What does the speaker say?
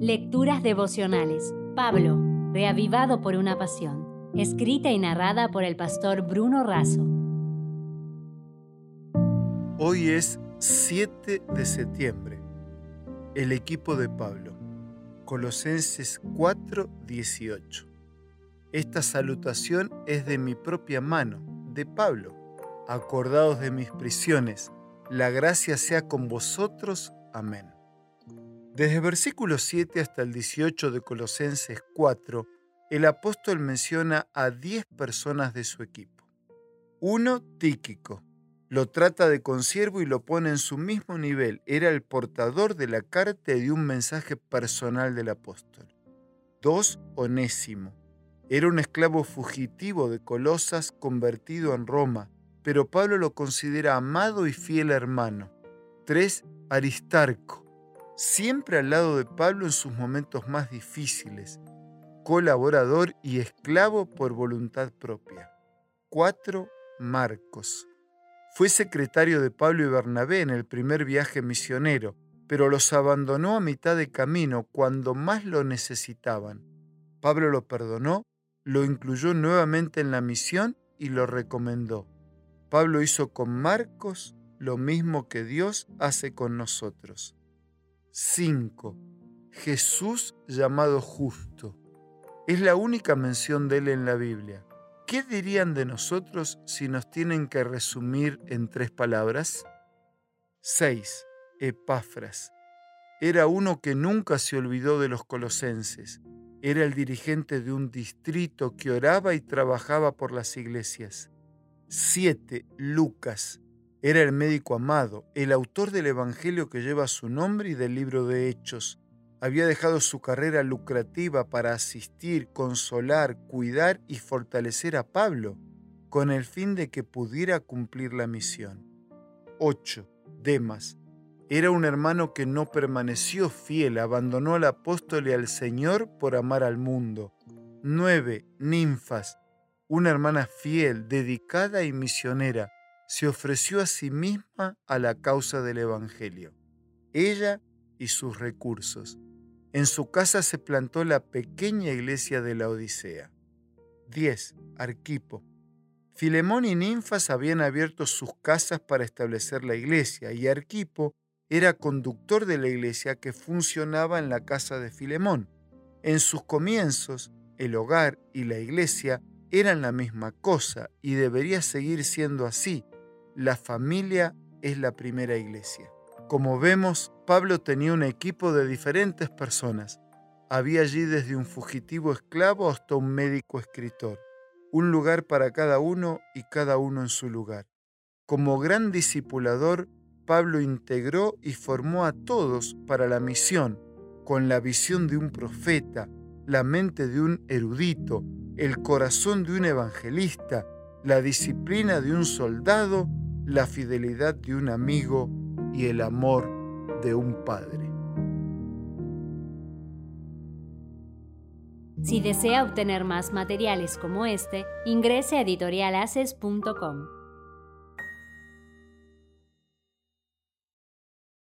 Lecturas devocionales. Pablo, reavivado por una pasión. Escrita y narrada por el pastor Bruno Razo. Hoy es 7 de septiembre. El equipo de Pablo. Colosenses 4:18. Esta salutación es de mi propia mano, de Pablo. Acordados de mis prisiones, la gracia sea con vosotros. Amén. Desde versículo 7 hasta el 18 de Colosenses 4, el apóstol menciona a 10 personas de su equipo. Uno, Tíquico. Lo trata de consiervo y lo pone en su mismo nivel. Era el portador de la carta y de un mensaje personal del apóstol. Dos, Onésimo. Era un esclavo fugitivo de Colosas convertido en Roma, pero Pablo lo considera amado y fiel hermano. Tres, Aristarco siempre al lado de Pablo en sus momentos más difíciles, colaborador y esclavo por voluntad propia. 4. Marcos. Fue secretario de Pablo y Bernabé en el primer viaje misionero, pero los abandonó a mitad de camino cuando más lo necesitaban. Pablo lo perdonó, lo incluyó nuevamente en la misión y lo recomendó. Pablo hizo con Marcos lo mismo que Dios hace con nosotros. 5. Jesús llamado justo. Es la única mención de él en la Biblia. ¿Qué dirían de nosotros si nos tienen que resumir en tres palabras? 6. Epáfras. Era uno que nunca se olvidó de los colosenses. Era el dirigente de un distrito que oraba y trabajaba por las iglesias. 7. Lucas era el médico amado, el autor del Evangelio que lleva su nombre y del libro de Hechos. Había dejado su carrera lucrativa para asistir, consolar, cuidar y fortalecer a Pablo, con el fin de que pudiera cumplir la misión. 8. Demas. Era un hermano que no permaneció fiel, abandonó al apóstol y al Señor por amar al mundo. 9. Ninfas. Una hermana fiel, dedicada y misionera se ofreció a sí misma a la causa del Evangelio, ella y sus recursos. En su casa se plantó la pequeña iglesia de la Odisea. 10. Arquipo. Filemón y Ninfas habían abierto sus casas para establecer la iglesia y Arquipo era conductor de la iglesia que funcionaba en la casa de Filemón. En sus comienzos, el hogar y la iglesia eran la misma cosa y debería seguir siendo así, la familia es la primera iglesia. Como vemos, Pablo tenía un equipo de diferentes personas. Había allí desde un fugitivo esclavo hasta un médico escritor, un lugar para cada uno y cada uno en su lugar. Como gran discipulador, Pablo integró y formó a todos para la misión, con la visión de un profeta, la mente de un erudito, el corazón de un evangelista, la disciplina de un soldado la fidelidad de un amigo y el amor de un padre. Si desea obtener más materiales como este, ingrese a editorialaces.com.